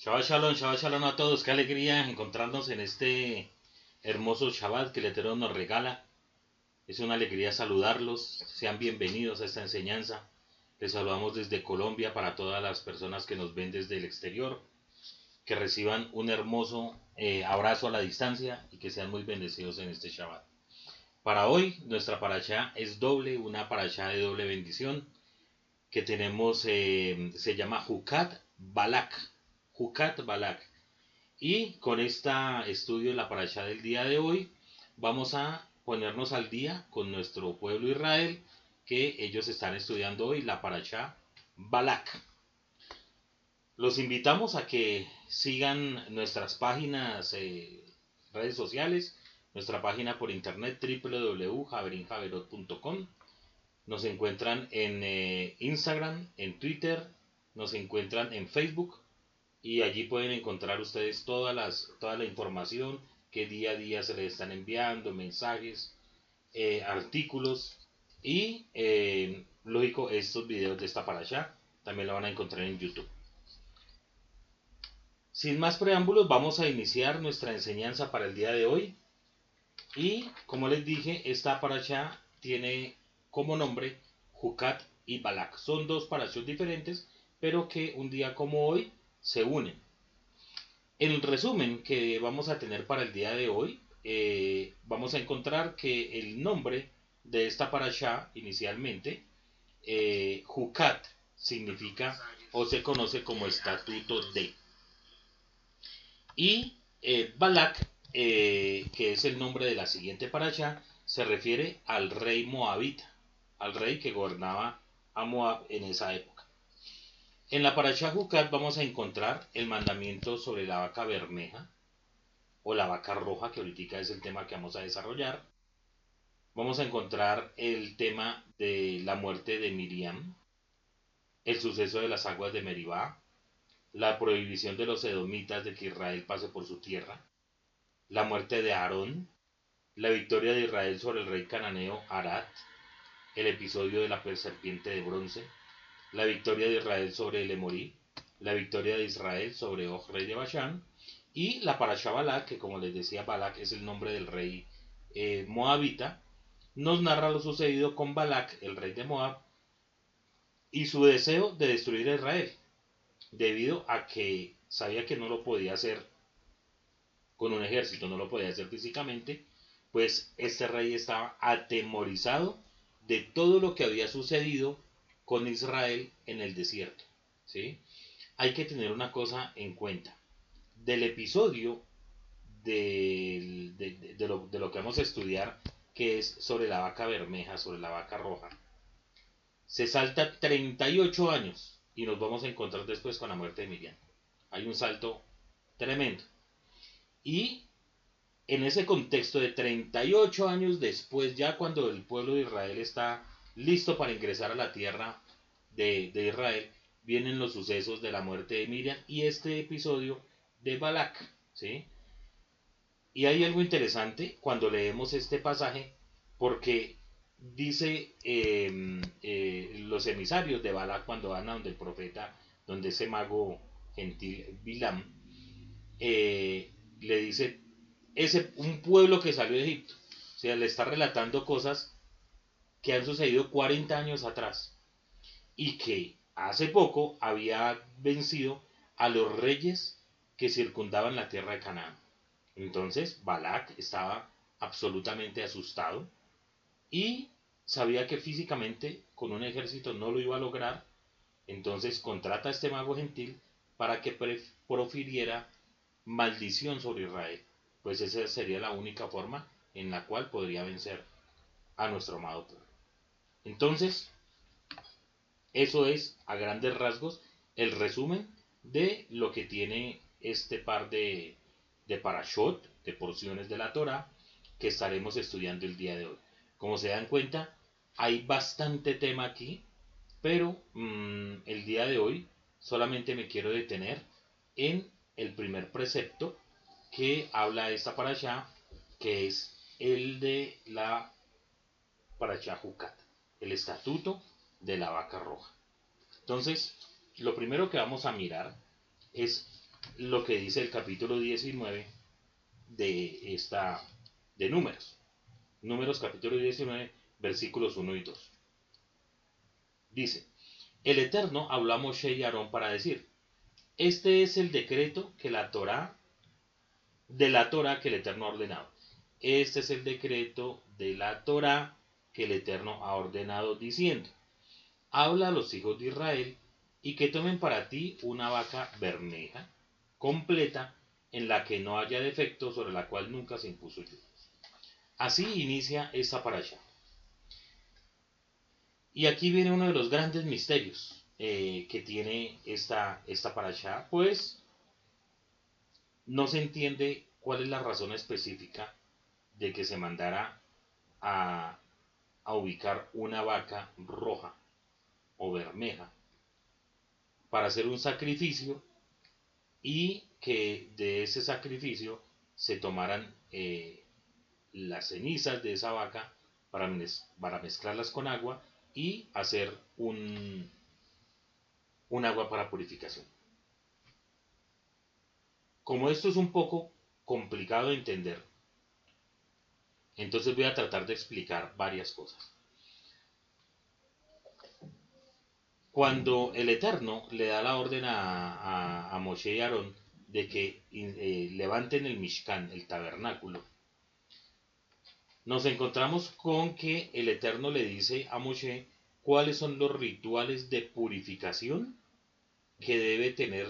Shabbat Shalom, Shabbat Shalom a todos. Qué alegría encontrarnos en este hermoso Shabbat que el Eterno nos regala. Es una alegría saludarlos. Sean bienvenidos a esta enseñanza. Les saludamos desde Colombia para todas las personas que nos ven desde el exterior. Que reciban un hermoso eh, abrazo a la distancia y que sean muy bendecidos en este Shabbat. Para hoy, nuestra paracha es doble, una paracha de doble bendición que tenemos, eh, se llama Jukat Balak. Balak. Y con este estudio de la paracha del día de hoy, vamos a ponernos al día con nuestro pueblo Israel, que ellos están estudiando hoy la paracha Balak. Los invitamos a que sigan nuestras páginas, eh, redes sociales, nuestra página por internet www.javerinjaverot.com. Nos encuentran en eh, Instagram, en Twitter, nos encuentran en Facebook y allí pueden encontrar ustedes todas las, toda la información que día a día se les están enviando, mensajes, eh, artículos y, eh, lógico, estos videos de esta para allá también lo van a encontrar en YouTube. Sin más preámbulos, vamos a iniciar nuestra enseñanza para el día de hoy. Y como les dije, esta paracha tiene como nombre Jucat y Balak. Son dos parachos diferentes, pero que un día como hoy se unen. El resumen que vamos a tener para el día de hoy, eh, vamos a encontrar que el nombre de esta parasha inicialmente, eh, significa o se conoce como estatuto de. Y eh, Balak, que es el nombre de la siguiente parasha, se refiere al rey moabita, al rey que gobernaba a Moab en esa época. En la Parashá Jucat vamos a encontrar el mandamiento sobre la vaca bermeja o la vaca roja, que ahorita es el tema que vamos a desarrollar. Vamos a encontrar el tema de la muerte de Miriam, el suceso de las aguas de Meribá, la prohibición de los edomitas de que Israel pase por su tierra, la muerte de Aarón, la victoria de Israel sobre el rey cananeo Arat, el episodio de la serpiente de bronce, la victoria de Israel sobre el Emorí, la victoria de Israel sobre Og, rey de Bashan, y la Parashá Balak, que como les decía, Balak es el nombre del rey eh, moabita, nos narra lo sucedido con Balak, el rey de Moab, y su deseo de destruir a Israel, debido a que sabía que no lo podía hacer con un ejército, no lo podía hacer físicamente, pues este rey estaba atemorizado de todo lo que había sucedido con Israel en el desierto. ¿sí? Hay que tener una cosa en cuenta. Del episodio de, lo, de, lo, que vamos a estudiar, que es sobre la vaca bermeja, sobre la vaca roja, se salta 38 años y nos vamos a encontrar después con la muerte de Miriam. Hay un salto tremendo. Y en ese contexto de 38 años después, ya cuando el pueblo de Israel está listo para ingresar a la tierra de, Israel, vienen los sucesos de la muerte de Miriam y este episodio de Balak. ¿sí? Y hay algo interesante cuando leemos este pasaje, porque dice em, eh, los emisarios de Balak cuando van a donde el profeta, donde ese mago gentil Bilam, eh, le dice, ese, un pueblo que salió de Egipto, o sea, le está relatando cosas que han sucedido 40 años atrás y que hace poco había vencido a los reyes que circundaban la tierra de Canaán. Entonces Balak estaba absolutamente asustado y sabía que físicamente con un ejército no lo iba a lograr. Entonces contrata a este mago gentil para que profiriera maldición sobre Israel. Pues esa sería la única forma en la cual podría vencer a nuestro amado pueblo. Entonces, eso es a grandes rasgos el resumen de lo que tiene este par de, de parashot, de porciones de la Torah, que estaremos estudiando el día de hoy. Como se dan cuenta, hay bastante tema aquí, pero mm, el día de hoy solamente me quiero detener en el primer precepto que habla esta parashá, que es el de la parashá el estatuto de la vaca roja. Entonces, lo primero que vamos a mirar es lo que dice el capítulo 19 de esta de números. Números capítulo 19 versículos 1 y 2. Dice, el Eterno habló a Moshe y Aarón para decir, este es el decreto que la Torah, de la Torah que el Eterno ha ordenado. Este es el decreto de la Torah que el Eterno ha ordenado diciendo, habla a los hijos de Israel y que tomen para ti una vaca bermeja, completa, en la que no haya defecto, sobre la cual nunca se impuso yugo. Así inicia esta parasha. Y aquí viene uno de los grandes misterios eh, que tiene esta, esta parasha, pues no se entiende cuál es la razón específica de que se mandara a, a ubicar una vaca roja o bermeja para hacer un sacrificio y que de ese sacrificio se tomaran eh, las cenizas de esa vaca para, para mezclarlas con agua y hacer un, un agua para purificación. Como esto es un poco complicado de entender, entonces voy a tratar de explicar varias cosas. Cuando el Eterno le da la orden a, a, Moshe y Aarón de que eh, levanten el Mishkan, el tabernáculo, nos encontramos con que el Eterno le dice a Moshe cuáles son los rituales de purificación que debe tener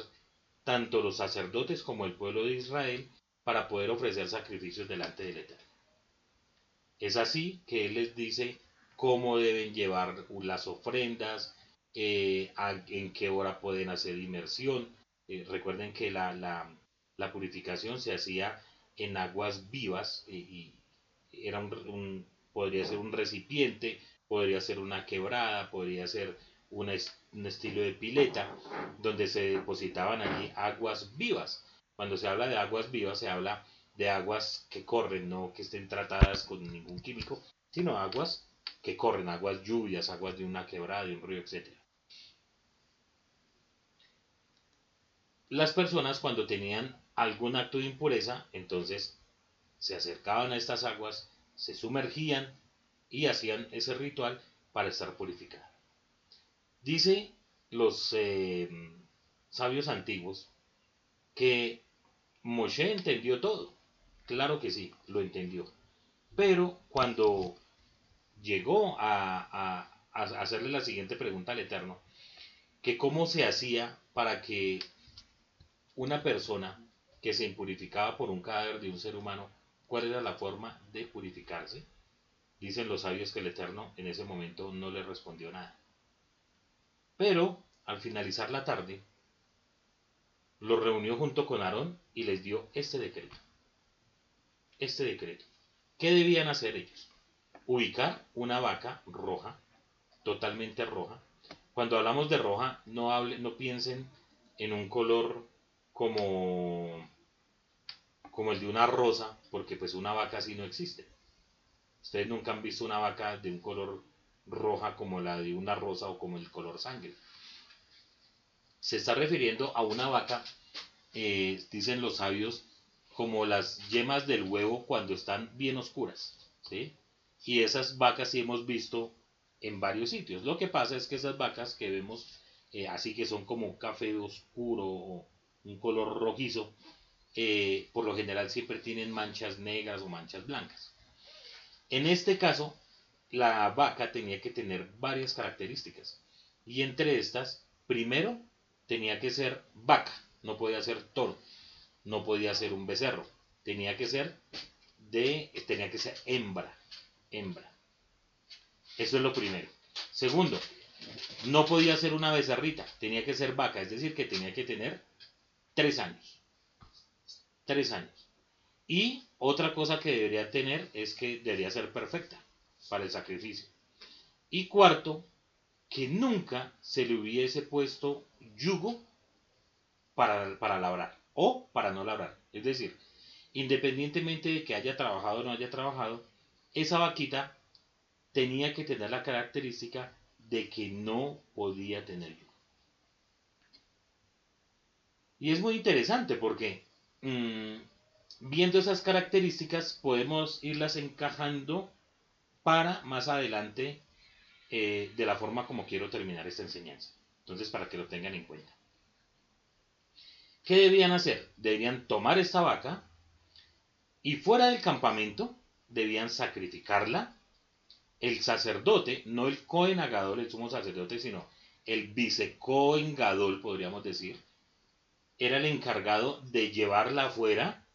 tanto los sacerdotes como el pueblo de Israel para poder ofrecer sacrificios delante del Eterno. Es así que Él les dice cómo deben llevar las ofrendas, eh, en qué hora pueden hacer inmersión. Eh, recuerden que la, la, purificación se hacía en aguas vivas y, era un, podría ser un recipiente, podría ser una quebrada, podría ser un estilo de pileta, donde se depositaban allí aguas vivas. Cuando se habla de aguas vivas, se habla de aguas que corren, no que estén tratadas con ningún químico, sino aguas que corren, aguas lluvias, aguas de una quebrada, de un río, etc. Las personas cuando tenían algún acto de impureza, entonces se acercaban a estas aguas, se sumergían y hacían ese ritual para estar purificados. Dice los eh, sabios antiguos que Moshe entendió todo. Claro que sí, lo entendió. Pero cuando llegó a, hacerle la siguiente pregunta al Eterno, que cómo se hacía para que una persona que se impurificaba por un cadáver de un ser humano cuál era la forma de purificarse. Dicen los sabios que el Eterno en ese momento no le respondió nada. Pero al finalizar la tarde, los reunió junto con Aarón y les dio este decreto. Este decreto. ¿Qué debían hacer ellos? Ubicar una vaca roja, totalmente roja. Cuando hablamos de roja, no, hable, no piensen en un color como como el de una rosa, porque pues una vaca así no existe. Ustedes nunca han visto una vaca de un color roja como la de una rosa o como el color sangre. Se está refiriendo a una vaca, eh, dicen los sabios, como las yemas del huevo cuando están bien oscuras. ¿sí? Y esas vacas sí hemos visto en varios sitios. Lo que pasa es que esas vacas que vemos eh, así que son como café oscuro o un color rojizo, eh, por lo general siempre tienen manchas negras o manchas blancas. En este caso, la vaca tenía que tener varias características. Y entre estas, primero, tenía que ser vaca, no podía ser toro, no podía ser un becerro, tenía que ser de, tenía que ser hembra, hembra. Eso es lo primero. Segundo, no podía ser una becerrita, tenía que ser vaca, es decir, que tenía que tener tres años tres años. Y otra cosa que debería tener es que debería ser perfecta para el sacrificio. Y cuarto, que nunca se le hubiese puesto yugo para, para labrar o para no labrar. Es decir, independientemente de que haya trabajado o no haya trabajado, esa vaquita tenía que tener la característica de que no podía tener yugo. Y es muy interesante porque mm, viendo esas características podemos irlas encajando para más adelante eh, de la forma como quiero terminar esta enseñanza. Entonces, para que lo tengan en cuenta. ¿Qué debían hacer? Debían tomar esta vaca y fuera del campamento debían sacrificarla. El sacerdote, no el Cohen Agadol, el sumo sacerdote, sino el vicecohen Gadol, podríamos decir, era el encargado de llevarla afuera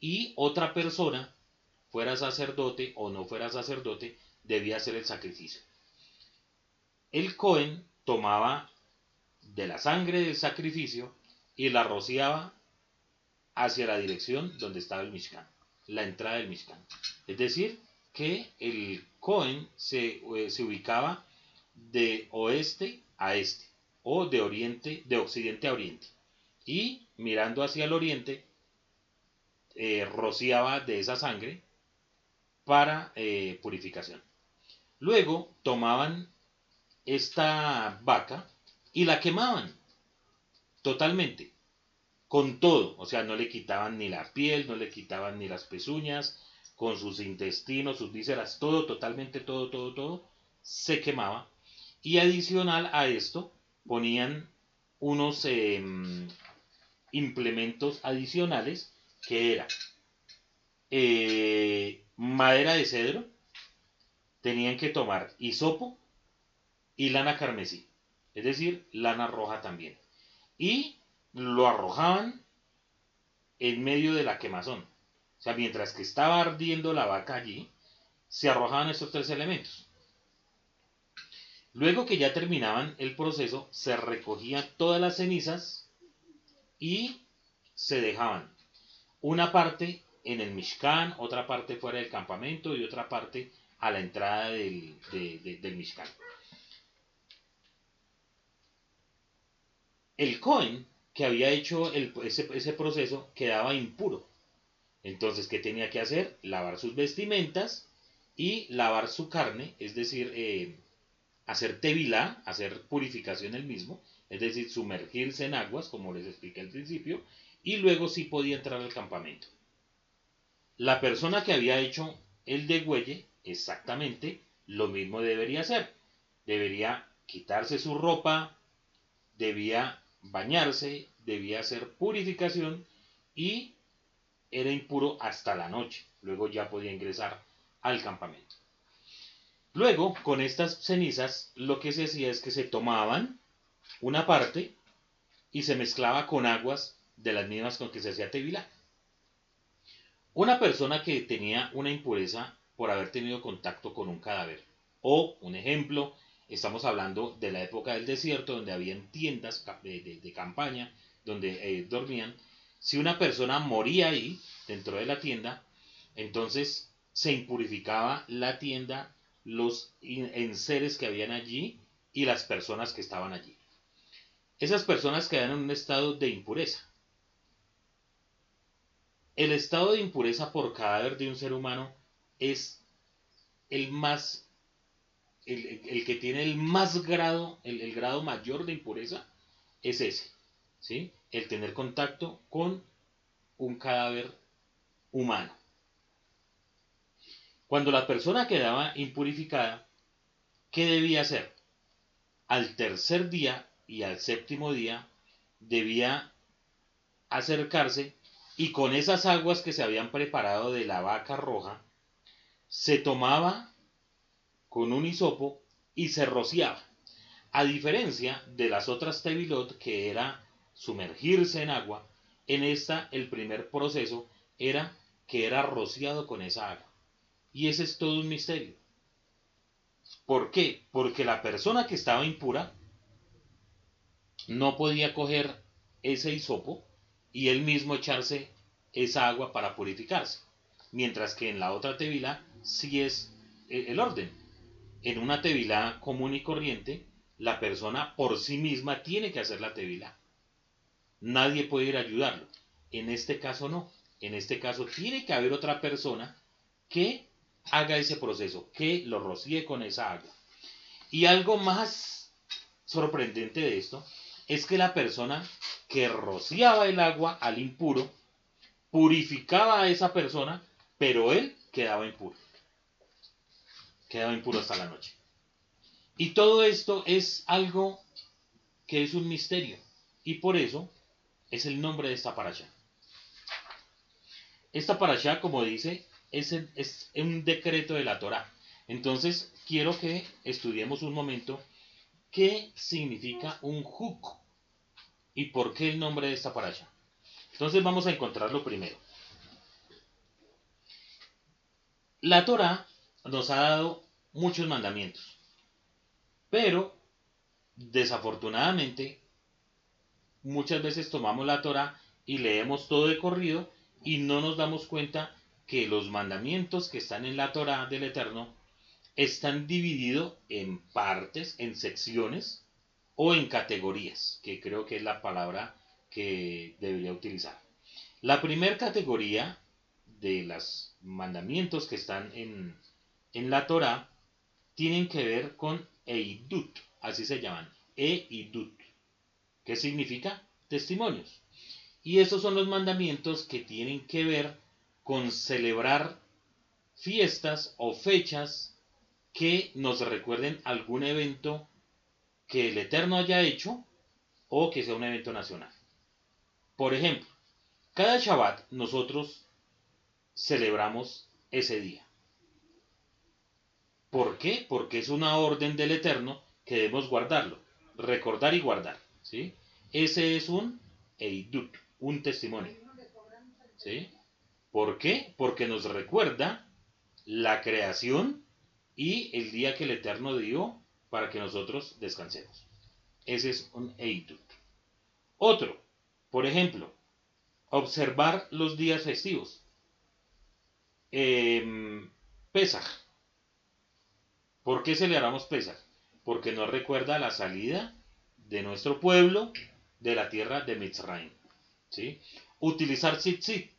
y otra persona, fuera sacerdote o no fuera sacerdote, debía hacer el sacrificio. El Cohen tomaba de la sangre del sacrificio y la rociaba hacia la dirección donde estaba el Mishkan, la entrada del Mishkan. Es decir, que el Cohen se, eh, se ubicaba de oeste a este o de oriente, de occidente a oriente. Y mirando hacia el oriente, eh, rociaba de esa sangre para eh, purificación. Luego tomaban esta vaca y la quemaban totalmente, con todo, o sea, no le quitaban ni la piel, no le quitaban ni las pezuñas, con sus intestinos, sus vísceras, todo, totalmente, todo, todo, todo, se quemaba. Y adicional a esto, ponían unos em, implementos adicionales que era eh, madera de cedro, tenían que tomar hisopo y lana carmesí, es decir, lana roja también. Y lo arrojaban en medio de la quemazón. O sea, mientras que estaba ardiendo la vaca allí, se arrojaban estos tres elementos. Luego que ya terminaban el proceso, se recogían todas las cenizas y se dejaban una parte en el Mishkan, otra parte fuera del campamento y otra parte a la entrada del, del Mishkan. El Cohen que había hecho ese, proceso quedaba impuro. Entonces, ¿qué tenía que hacer? Lavar sus vestimentas y lavar su carne, es decir, eh, hacer tevilá, hacer purificación el mismo, es decir, sumergirse en aguas, como les expliqué al principio, y luego sí podía entrar al campamento. La persona que había hecho el degüelle, exactamente lo mismo debería hacer. Debería quitarse su ropa, debía bañarse, debía hacer purificación y era impuro hasta la noche. Luego ya podía ingresar al campamento. Luego, con estas cenizas, lo que se hacía es que se tomaban una parte y se mezclaba con aguas de las mismas con que se hacía tevilá. Una persona que tenía una impureza por haber tenido contacto con un cadáver, o un ejemplo, estamos hablando de la época del desierto, donde habían tiendas de, campaña, donde eh, dormían, si una persona moría ahí, dentro de la tienda, entonces se impurificaba la tienda, los enseres que habían allí y las personas que estaban allí. Esas personas quedan en un estado de impureza. El estado de impureza por cadáver de un ser humano es el más, el, que tiene el más grado, el, grado mayor de impureza es ese, ¿sí? El tener contacto con un cadáver humano. Cuando la persona quedaba impurificada, ¿qué debía hacer? Al tercer día y al séptimo día debía acercarse y con esas aguas que se habían preparado de la vaca roja, se tomaba con un hisopo y se rociaba. A diferencia de las otras tevilot, que era sumergirse en agua, en esta el primer proceso era que era rociado con esa agua. Y ese es todo un misterio. ¿Por qué? Porque la persona que estaba impura no podía coger ese hisopo y él mismo echarse esa agua para purificarse. Mientras que en la otra tevila sí es eh, el orden. En una tevila común y corriente, la persona por sí misma tiene que hacer la tevila. Nadie puede ir a ayudarlo. En este caso no. En este caso tiene que haber otra persona que haga ese proceso, que lo rocíe con esa agua. Y algo más sorprendente de esto es que la persona que rociaba el agua al impuro, purificaba a esa persona, pero él quedaba impuro. Quedaba impuro hasta la noche. Y todo esto es algo que es un misterio. Y por eso es el nombre de esta parasha. Esta parasha, como dice, es, es un decreto de la Torah. Entonces, quiero que estudiemos un momento qué significa un juk y por qué el nombre de esta parasha. Entonces vamos a encontrarlo primero. La Torah nos ha dado muchos mandamientos, pero desafortunadamente muchas veces tomamos la Torah y leemos todo de corrido y no nos damos cuenta que los mandamientos que están en la Torah del Eterno están divididos en partes, en secciones o en categorías, que creo que es la palabra que debería utilizar. La primera categoría de los mandamientos que están en, en la Torah tienen que ver con Eidut, así se llaman, Eidut, que significa testimonios. Y esos son los mandamientos que tienen que ver con celebrar fiestas o fechas que nos recuerden algún evento que el Eterno haya hecho o que sea un evento nacional. Por ejemplo, cada Shabbat nosotros celebramos ese día. ¿Por qué? Porque es una orden del Eterno que debemos guardarlo, recordar y guardar. ¿sí? Ese es un Eidut, un testimonio. ¿sí? ¿Por qué? Porque nos recuerda la creación y el día que el Eterno dio para que nosotros descansemos. Ese es un Eidut. Otro, por ejemplo, observar los días festivos. Eh, Pesaj. ¿Por qué celebramos Pesaj? Porque nos recuerda la salida de nuestro pueblo de la tierra de Mitzrayim. ¿sí? Utilizar tzitzit.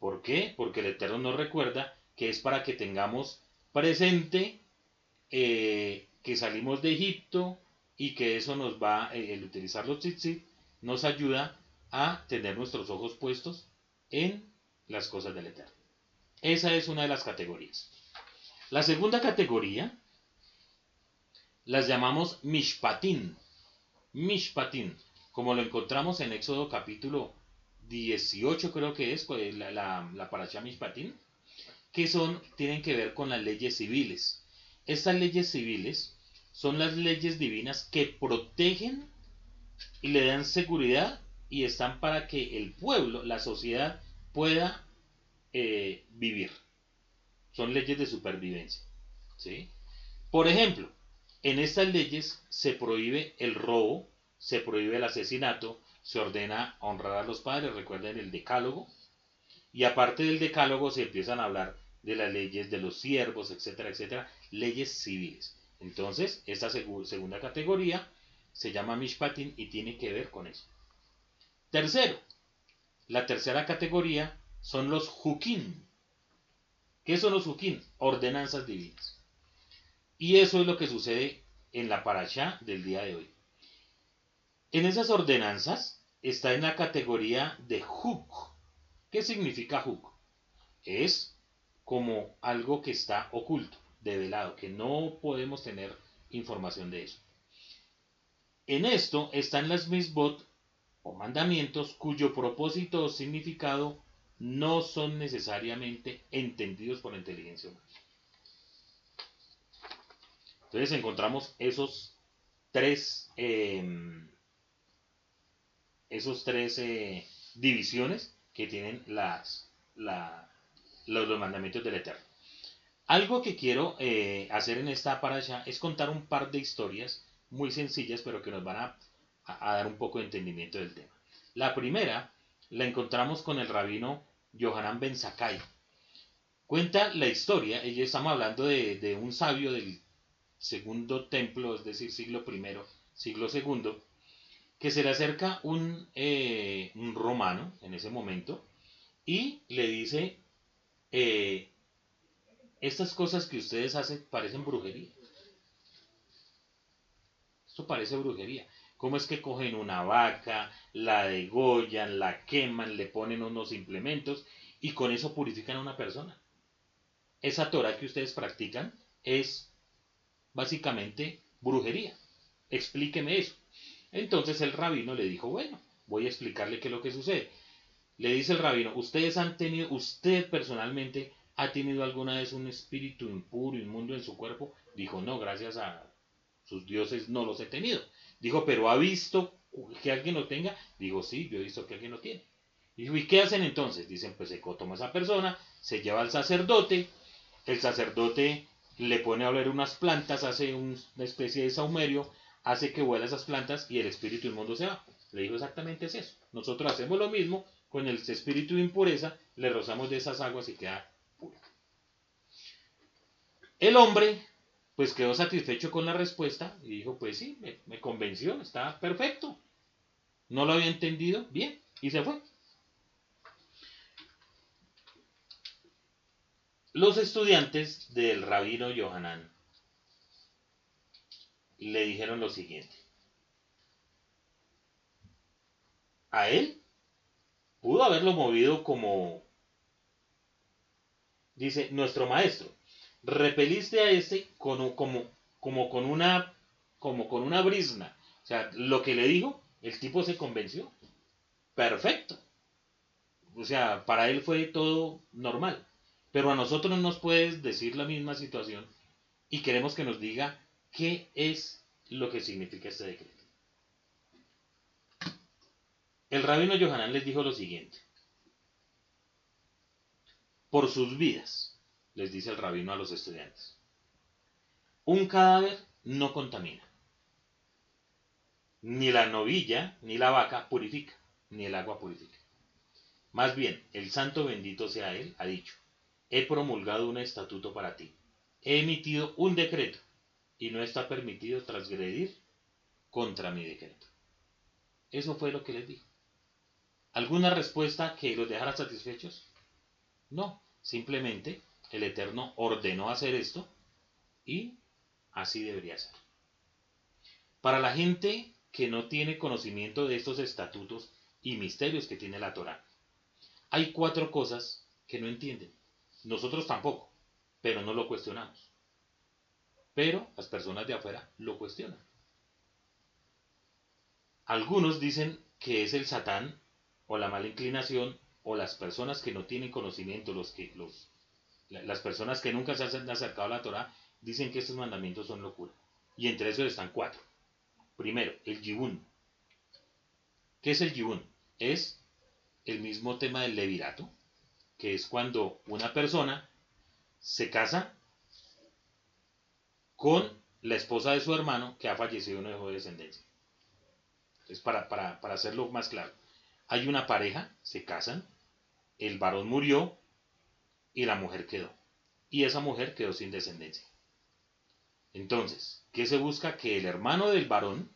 ¿Por qué? Porque el Eterno nos recuerda que es para que tengamos presente eh, que salimos de Egipto y que eso nos va, eh, el utilizar los tzitzit, nos ayuda a tener nuestros ojos puestos en las cosas del Eterno. Esa es una de las categorías. La segunda categoría las llamamos Mishpatin. Mishpatin, como lo encontramos en Éxodo capítulo 18, creo que es pues, la, la, la paracha Mishpatin, que son, tienen que ver con las leyes civiles. Estas leyes civiles son las leyes divinas que protegen y le dan seguridad y están para que el pueblo, la sociedad, pueda eh, vivir. Son leyes de supervivencia. ¿sí? Por ejemplo, en estas leyes se prohíbe el robo, se prohíbe el asesinato, se ordena honrar a los padres, recuerden el decálogo, y aparte del decálogo se empiezan a hablar de las leyes de los siervos, etcétera, etcétera, leyes civiles. Entonces, esta segunda categoría se llama Mishpatin y tiene que ver con eso. Tercero, la tercera categoría son los Jukin. ¿Qué son los Jukin? Ordenanzas divinas. Y eso es lo que sucede en la paracha del día de hoy. En esas ordenanzas está en la categoría de Juk. ¿Qué significa Juk? Es como algo que está oculto, develado, que no podemos tener información de eso. En esto están las misbot o mandamientos cuyo propósito o significado no son necesariamente entendidos por la inteligencia humana. Entonces encontramos esos tres, em, esos tres eh, divisiones que tienen las, los, mandamientos del Eterno. Algo que quiero eh, hacer en esta allá es contar un par de historias muy sencillas, pero que nos van a, a dar un poco de entendimiento del tema. La primera la encontramos con el rabino Yohanan Ben Sakai. Cuenta la historia, y estamos hablando de, un sabio del segundo templo, es decir, siglo I, siglo II, que se le acerca un, eh, un romano en ese momento y le dice, eh, estas cosas que ustedes hacen parecen brujería. Esto parece brujería. Cómo es que cogen una vaca, la degollan, la queman, le ponen unos implementos y con eso purifican a una persona. Esa Torah que ustedes practican es básicamente brujería. Explíqueme eso. Entonces el rabino le dijo, bueno, voy a explicarle qué es lo que sucede. Le dice el rabino, ustedes han tenido, usted personalmente ha tenido alguna vez un espíritu impuro, inmundo en su cuerpo. Dijo, no, gracias a sus dioses no los he tenido. Dijo, pero ha visto que alguien lo tenga. Dijo, sí, yo he visto que alguien lo tiene. Dijo, ¿y qué hacen entonces? Dicen, pues se toma esa persona, se lleva al sacerdote, el sacerdote le pone a oler unas plantas, hace una especie de saumerio, hace que vuela esas plantas y el espíritu inmundo se va. Le dijo exactamente es eso. Nosotros hacemos lo mismo con el espíritu de impureza, le rozamos de esas aguas y queda puro. El hombre, pues quedó satisfecho con la respuesta y dijo, pues sí, me, convenció, está perfecto. No lo había entendido, bien, y se fue. Los estudiantes del rabino Yohanan le dijeron lo siguiente. A él pudo haberlo movido como, dice nuestro maestro, repeliste a este como, con una, como con una brisna. O sea, lo que le dijo, el tipo se convenció. Perfecto. O sea, para él fue todo normal. Pero a nosotros no nos puedes decir la misma situación y queremos que nos diga qué es lo que significa este decreto. El rabino Yohanan les dijo lo siguiente. Por sus vidas, les dice el rabino a los estudiantes, un cadáver no contamina. Ni la novilla ni la vaca purifica, ni el agua purifica. Más bien, el santo bendito sea él, ha dicho, he promulgado un estatuto para ti. He emitido un decreto y no está permitido transgredir contra mi decreto. Eso fue lo que les dijo. ¿Alguna respuesta que los dejara satisfechos? No, simplemente el Eterno ordenó hacer esto y así debería ser. Para la gente que no tiene conocimiento de estos estatutos y misterios que tiene la Torah, hay cuatro cosas que no entienden. Nosotros tampoco, pero no lo cuestionamos. Pero las personas de afuera lo cuestionan. Algunos dicen que es el Satán o la mala inclinación o las personas que no tienen conocimiento, los que, los, las personas que nunca se han acercado a la Torah, dicen que estos mandamientos son locura. Y entre esos están cuatro. Primero, el yibún. ¿Qué es el yibún? Es el mismo tema del levirato, que es cuando una persona se casa con la esposa de su hermano que ha fallecido y no dejó de descendencia. Entonces, para, para, para hacerlo más claro, hay una pareja, se casan, el varón murió y la mujer quedó. Y esa mujer quedó sin descendencia. Entonces, ¿qué se busca? Que el hermano del varón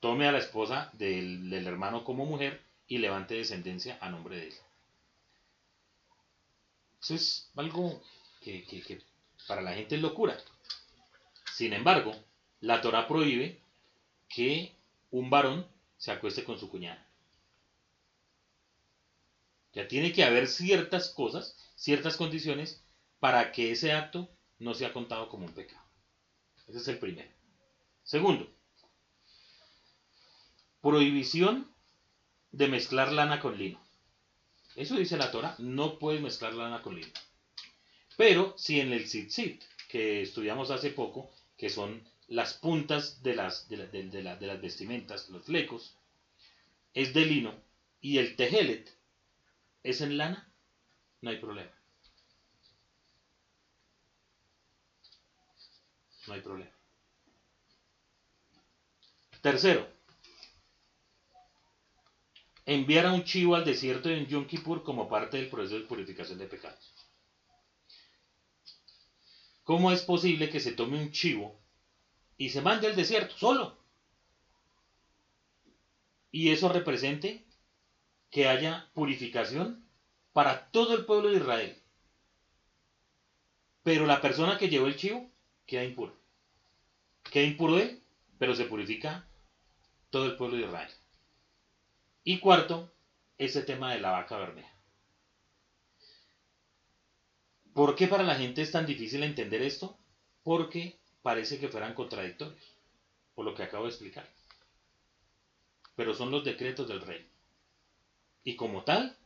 tome a la esposa del, hermano como mujer y levante descendencia a nombre de él. Eso es algo que, para la gente es locura. Sin embargo, la Torah prohíbe que un varón se acueste con su cuñada. Ya tiene que haber ciertas cosas, ciertas condiciones para que ese acto no sea contado como un pecado. Ese es el primero. Segundo, prohibición de mezclar lana con lino. Eso dice la Torah, no puedes mezclar lana con lino. Pero si en el tzitzit, que estudiamos hace poco, que son las puntas de las, de, de, las vestimentas, los flecos, es de lino, y el tejelet es en lana, no hay problema. No hay problema. Tercero, enviar a un chivo al desierto en Yom Kippur como parte del proceso de purificación de pecados. ¿Cómo es posible que se tome un chivo y se mande al desierto solo? Y eso represente que haya purificación para todo el pueblo de Israel. Pero la persona que llevó el chivo queda impuro. ¿Queda impuro él? pero se purifica todo el pueblo de Israel. Y cuarto, ese tema de la vaca bermeja. ¿Por qué para la gente es tan difícil entender esto? Porque parece que fueran contradictorios, por lo que acabo de explicar. Pero son los decretos del rey. Y como tal,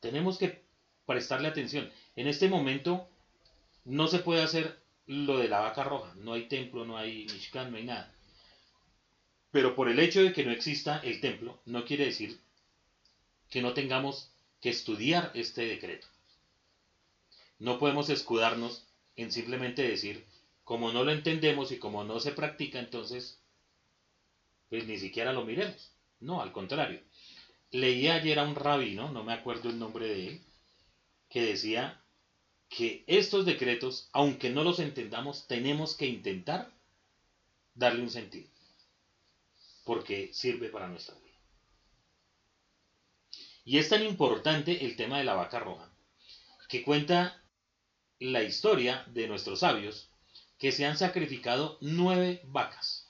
tenemos que prestarle atención. En este momento no se puede hacer lo de la vaca roja. No hay templo, no hay Mishkan, no hay nada. Pero por el hecho de que no exista el templo, no quiere decir que no tengamos que estudiar este decreto. No podemos escudarnos en simplemente decir, como no lo entendemos y como no se practica, entonces, pues ni siquiera lo miremos. No, al contrario. Leí ayer a un rabino, no me acuerdo el nombre de él, que decía que estos decretos, aunque no los entendamos, tenemos que intentar darle un sentido, porque sirve para nuestra vida. Y es tan importante el tema de la vaca roja, que cuenta la historia de nuestros sabios que se han sacrificado nueve vacas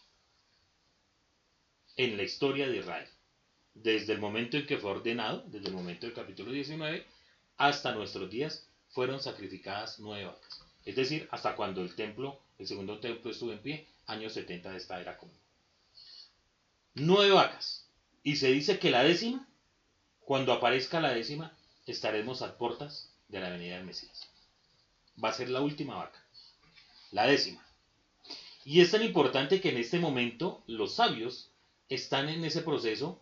en la historia de Israel, desde el momento en que fue ordenado, desde el momento del capítulo 19, hasta nuestros días, fueron sacrificadas nueve vacas. Es decir, hasta cuando el templo, el segundo templo estuvo en pie, años 70 de esta era común. Nueve vacas. Y se dice que la décima, cuando aparezca la décima, estaremos a puertas de la venida del Mesías va a ser la última vaca, la décima. Y es tan importante que en este momento los sabios están en ese proceso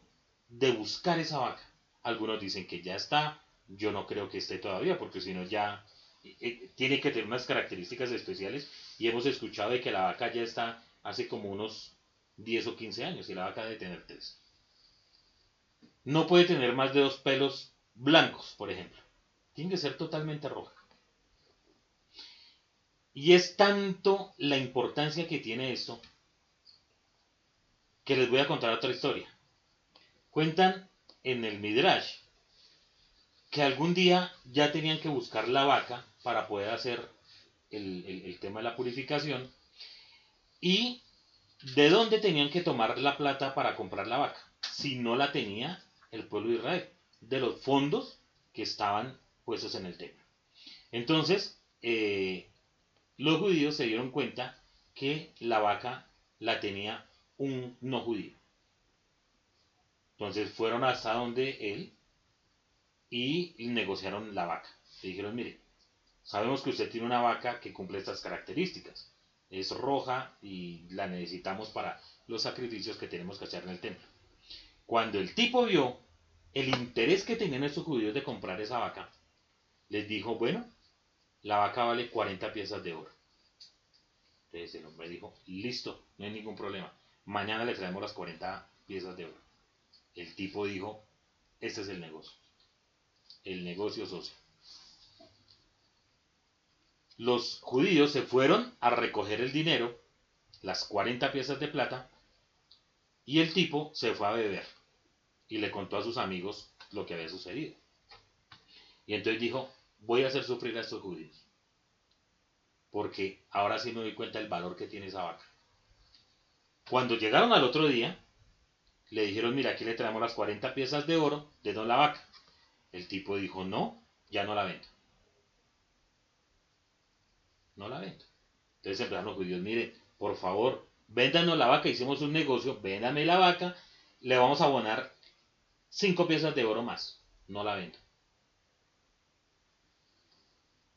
de buscar esa vaca. Algunos dicen que ya está, yo no creo que esté todavía, porque si no ya eh, eh, tiene que tener unas características especiales y hemos escuchado de que la vaca ya está hace como unos 10 o 15 años y la vaca debe tener tres. No puede tener más de dos pelos blancos, por ejemplo. Tiene que ser totalmente roja. Y es tanto la importancia que tiene esto que les voy a contar otra historia. Cuentan en el Midrash que algún día ya tenían que buscar la vaca para poder hacer el, tema de la purificación y de dónde tenían que tomar la plata para comprar la vaca si no la tenía el pueblo de Israel, de los fondos que estaban puestos en el templo. Entonces, eh, los judíos se dieron cuenta que la vaca la tenía un no judío. Entonces fueron hasta donde él y negociaron la vaca. Le dijeron, mire, sabemos que usted tiene una vaca que cumple estas características. Es roja y la necesitamos para los sacrificios que tenemos que hacer en el templo. Cuando el tipo vio el interés que tenían estos judíos de comprar esa vaca, les dijo, bueno, la vaca vale 40 piezas de oro. Entonces el hombre dijo, listo, no hay ningún problema. Mañana le traemos las 40 piezas de oro. El tipo dijo, este es el negocio. El negocio socio. Los judíos se fueron a recoger el dinero, las 40 piezas de plata, y el tipo se fue a beber y le contó a sus amigos lo que había sucedido. Y entonces dijo, voy a hacer sufrir a estos judíos. Porque ahora sí me doy cuenta del valor que tiene esa vaca. Cuando llegaron al otro día, le dijeron, mira, aquí le traemos las 40 piezas de oro, de don la vaca. El tipo dijo, no, ya no la vendo. No la vendo. Entonces empezaron los judíos, mire, por favor, véndanos la vaca, hicimos un negocio, véndame la vaca, le vamos a abonar 5 piezas de oro más. No la vendo.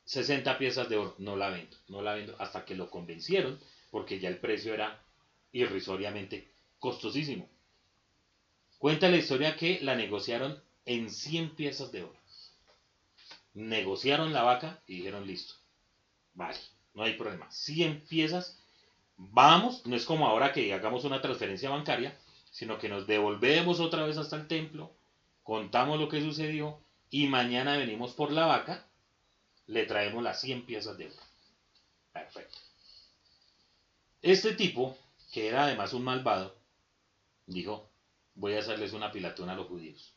60 piezas de oro, no la vendo, no la vendo, hasta que lo convencieron, porque ya el precio era irrisoriamente costosísimo. Cuenta la historia que la negociaron en 100 piezas de oro. Negociaron la vaca y dijeron listo. Vale, no hay problema. 100 piezas, vamos, no es como ahora que hagamos una transferencia bancaria, sino que nos devolvemos otra vez hasta el templo, contamos lo que sucedió y mañana venimos por la vaca le traemos las 100 piezas de oro. Perfecto. Este tipo, que era además un malvado, dijo, voy a hacerles una pilatuna a los judíos.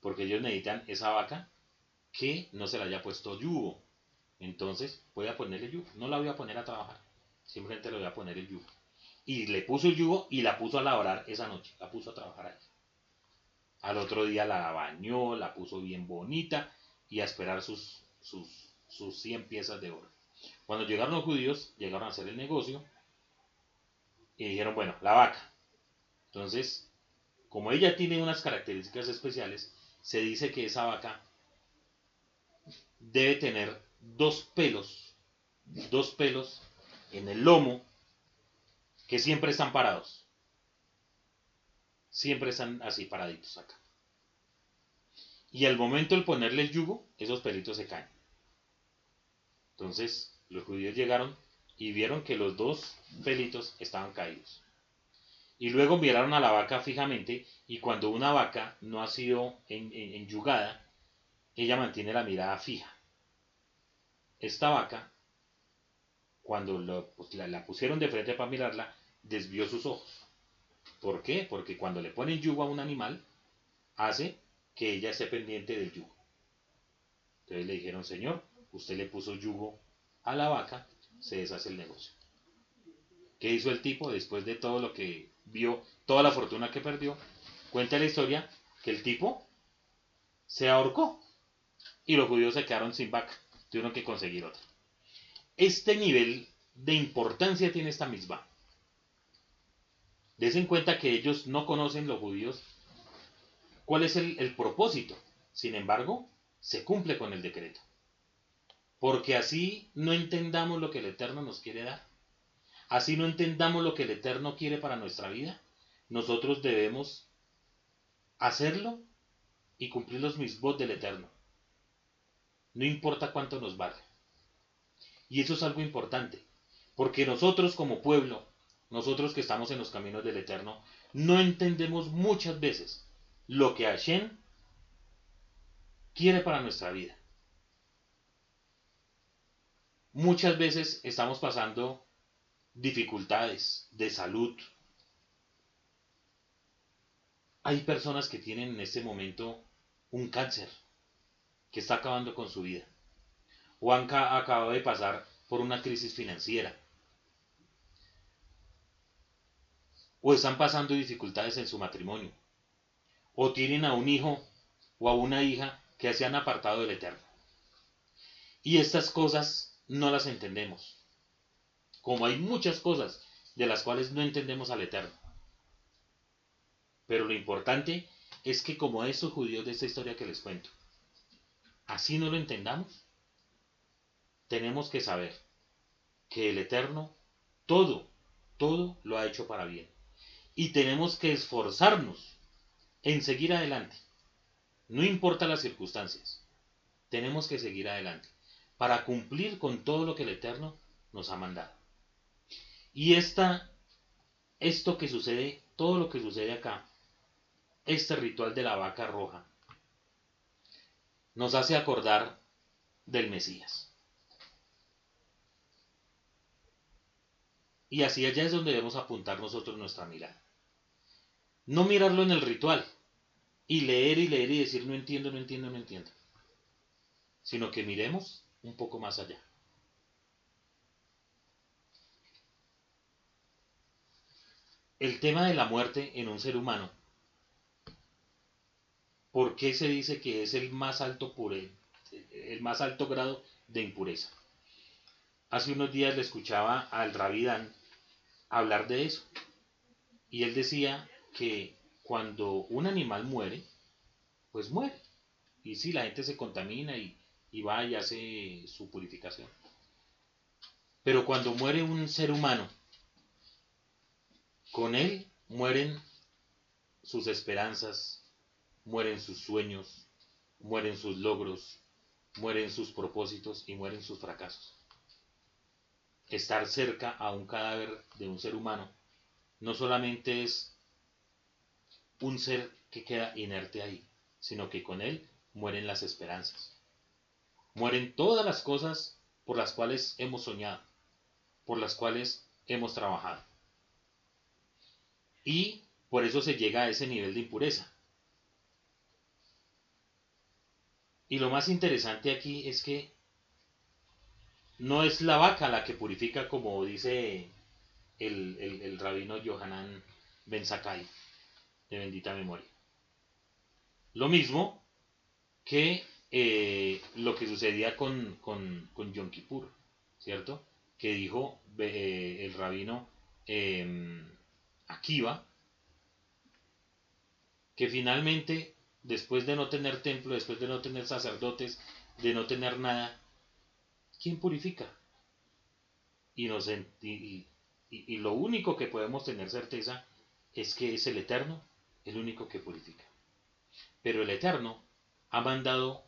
Porque ellos necesitan esa vaca que no se le haya puesto yugo. Entonces voy a ponerle yugo. No la voy a poner a trabajar. Simplemente le voy a poner el yugo. y le puso el yugo y la puso a laborar esa noche, la puso a trabajar ahí. Al otro día la bañó, la puso bien bonita y a esperar sus, sus, sus 100 piezas de oro. Cuando llegaron los judíos, llegaron a hacer el negocio y dijeron, bueno, la vaca. Entonces, como ella tiene unas características especiales, se dice que esa vaca debe tener dos pelos, dos pelos en el lomo que siempre están parados. Siempre están así paraditos acá. Y al momento de ponerle el yugo, esos pelitos se caen. Entonces, los judíos llegaron y vieron que los dos pelitos estaban caídos. Y luego miraron a la vaca fijamente y cuando una vaca no ha sido enyugada, ella mantiene la mirada fija. Esta vaca, cuando pues, la pusieron de frente para mirarla, desvió sus ojos. ¿Por qué? Porque cuando le ponen yugo a un animal, hace que ella esté pendiente del yugo. Entonces le dijeron, Señor, usted le puso yugo a la vaca, se deshace el negocio. ¿Qué hizo el tipo después de todo lo que vio, toda la fortuna que perdió? Cuenta la historia que el tipo se ahorcó y los judíos se quedaron sin vaca, tuvieron que conseguir otra. Este nivel de importancia tiene esta misma. Des en cuenta que ellos no conocen los judíos cuál es el, propósito. Sin embargo, se cumple con el decreto. Porque así no entendamos lo que el Eterno nos quiere dar. Así no entendamos lo que el Eterno quiere para nuestra vida. Nosotros debemos hacerlo y cumplir los mismos del Eterno. No importa cuánto nos vale. Y eso es algo importante. Porque nosotros como pueblo nosotros que estamos en los caminos del Eterno, no entendemos muchas veces lo que Hashem quiere para nuestra vida. Muchas veces estamos pasando dificultades de salud. Hay personas que tienen en este momento un cáncer que está acabando con su vida. O han acabado de pasar por una crisis financiera o están pasando dificultades en su matrimonio, o tienen a un hijo o a una hija que se han apartado del Eterno. Y estas cosas no las entendemos, como hay muchas cosas de las cuales no entendemos al Eterno. Pero lo importante es que como estos judíos de esta historia que les cuento, así no lo entendamos, tenemos que saber que el Eterno todo, todo lo ha hecho para bien y tenemos que esforzarnos en seguir adelante. No importa las circunstancias, tenemos que seguir adelante para cumplir con todo lo que el Eterno nos ha mandado. Y esta, esto que sucede, todo lo que sucede acá, este ritual de la vaca roja, nos hace acordar del Mesías. Y así allá es donde debemos apuntar nosotros nuestra mirada. No mirarlo en el ritual y leer y leer y decir no entiendo, no entiendo, no entiendo. Sino que miremos un poco más allá. El tema de la muerte en un ser humano. ¿Por qué se dice que es el más alto pure, el más alto grado de impureza? Hace unos días le escuchaba al Rabidán hablar de eso. Y él decía que cuando un animal muere, pues muere. Y si la gente se contamina y, y va y hace su purificación. Pero cuando muere un ser humano, con él mueren sus esperanzas, mueren sus sueños, mueren sus logros, mueren sus propósitos y mueren sus fracasos. Estar cerca a un cadáver de un ser humano no solamente es un ser que queda inerte ahí, sino que con él mueren las esperanzas. Mueren todas las cosas por las cuales hemos soñado, por las cuales hemos trabajado. Y por eso se llega a ese nivel de impureza. Y lo más interesante aquí es que no es la vaca la que purifica como dice el, rabino Yohanan Ben Sakai, de bendita memoria. Lo mismo que eh, lo que sucedía con, con, con Yom Kippur, ¿cierto? Que dijo eh, el rabino em, Akiva, que finalmente, después de no tener templo, después de no tener sacerdotes, de no tener nada, ¿quién purifica? Y, y, lo único que podemos tener certeza es que es el Eterno el único que purifica. Pero el Eterno ha mandado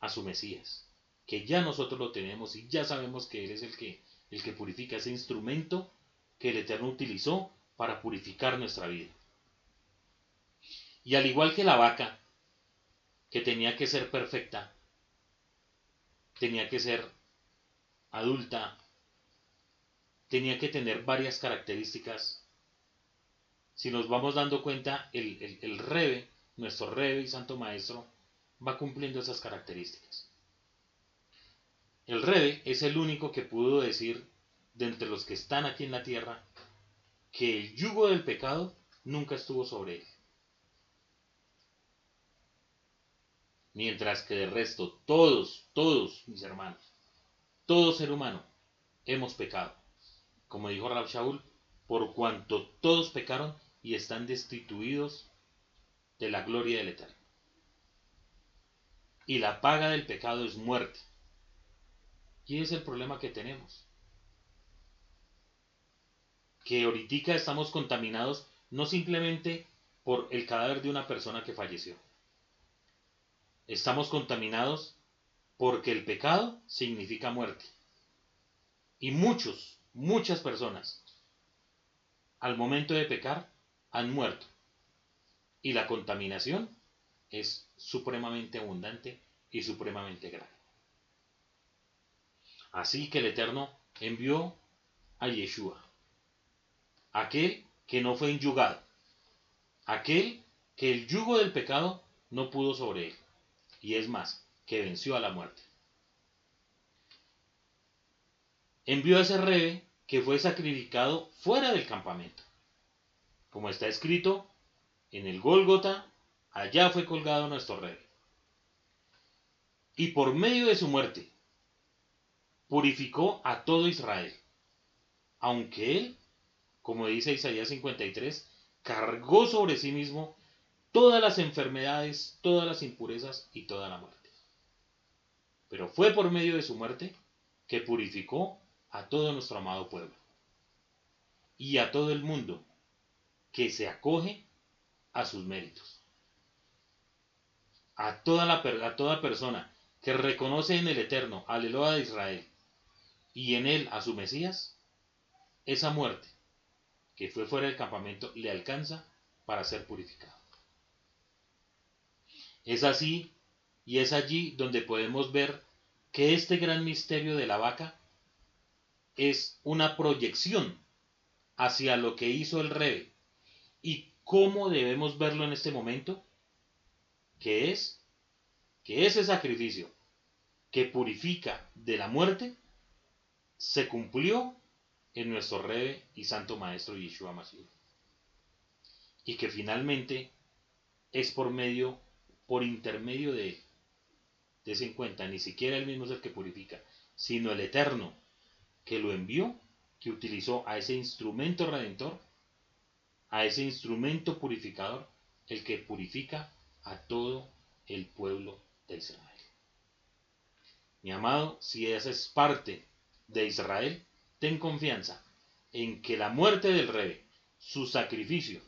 a su Mesías, que ya nosotros lo tenemos y ya sabemos que Él es el que, el que purifica ese instrumento que el Eterno utilizó para purificar nuestra vida. Y al igual que la vaca, que tenía que ser perfecta, tenía que ser adulta, tenía que tener varias características. Si nos vamos dando cuenta, el, el, Rebe, nuestro Rebe y Santo Maestro, va cumpliendo esas características. El Rebe es el único que pudo decir, de entre los que están aquí en la tierra, que el yugo del pecado nunca estuvo sobre él. Mientras que de resto, todos, todos, mis hermanos, todo ser humano, hemos pecado. Como dijo Rab Shaul, por cuanto todos pecaron y están destituidos de la gloria del Eterno. Y la paga del pecado es muerte. ¿Quién es el problema que tenemos? Que ahorita estamos contaminados no simplemente por el cadáver de una persona que falleció. Estamos contaminados porque el pecado significa muerte. Y muchos, muchas personas, al momento de pecar, han muerto. Y la contaminación es supremamente abundante y supremamente grave. Así que el Eterno envió a Yeshua, aquel que no fue enyugado, aquel que el yugo del pecado no pudo sobre él, y es más, que venció a la muerte. Envió a ese rebe que fue sacrificado fuera del campamento. Como está escrito, en el Gólgota Allá fue colgado nuestro rey. Y por medio de su muerte, purificó a todo Israel. Aunque él, como dice Isaías 53, cargó sobre sí mismo todas las enfermedades, todas las impurezas y toda la muerte. Pero fue por medio de su muerte que purificó a todo nuestro amado pueblo y a todo el mundo que se acoge a sus méritos a toda, la, a toda persona que reconoce en el Eterno al Eloa de Israel y en él a su Mesías, esa muerte que fue fuera del campamento le alcanza para ser purificado. Es así y es allí donde podemos ver que este gran misterio de la vaca es una proyección hacia lo que hizo el rey y cómo debemos verlo en este momento que es que ese sacrificio que purifica de la muerte se cumplió en nuestro Rey y Santo Maestro Yeshua Mashiach. Y que finalmente es por medio, por intermedio de él. en cuenta, ni siquiera él mismo es el que purifica, sino el Eterno que lo envió, que utilizó a ese instrumento redentor, a ese instrumento purificador, el que purifica a todo el pueblo de Israel. Mi amado, si es parte de Israel, ten confianza en que la muerte del rey, su sacrificio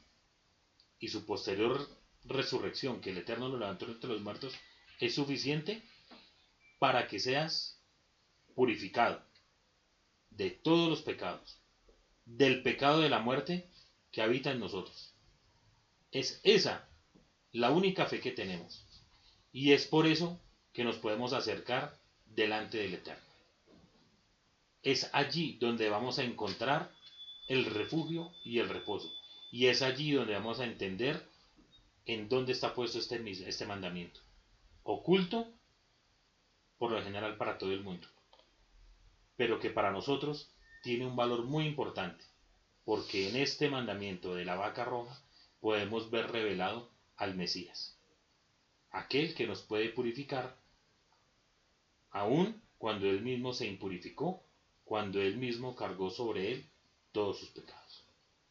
y su posterior resurrección, que el Eterno lo levantó entre los muertos, es suficiente para que seas purificado de todos los pecados, del pecado de la muerte que habita en nosotros. Es esa la única fe que tenemos. Y es por eso que nos podemos acercar delante del Eterno. Es allí donde vamos a encontrar el refugio y el reposo. Y es allí donde vamos a entender en dónde está puesto este, este mandamiento. Oculto, por lo general, para todo el mundo. Pero que para nosotros tiene un valor muy importante. porque en este mandamiento de la vaca roja podemos ver revelado al Mesías, aquel que nos puede purificar, aun cuando él mismo se impurificó, cuando él mismo cargó sobre él todos sus pecados.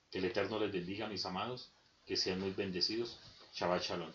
Que el Eterno les bendiga, mis amados, que sean muy bendecidos. Shabbat Shalom.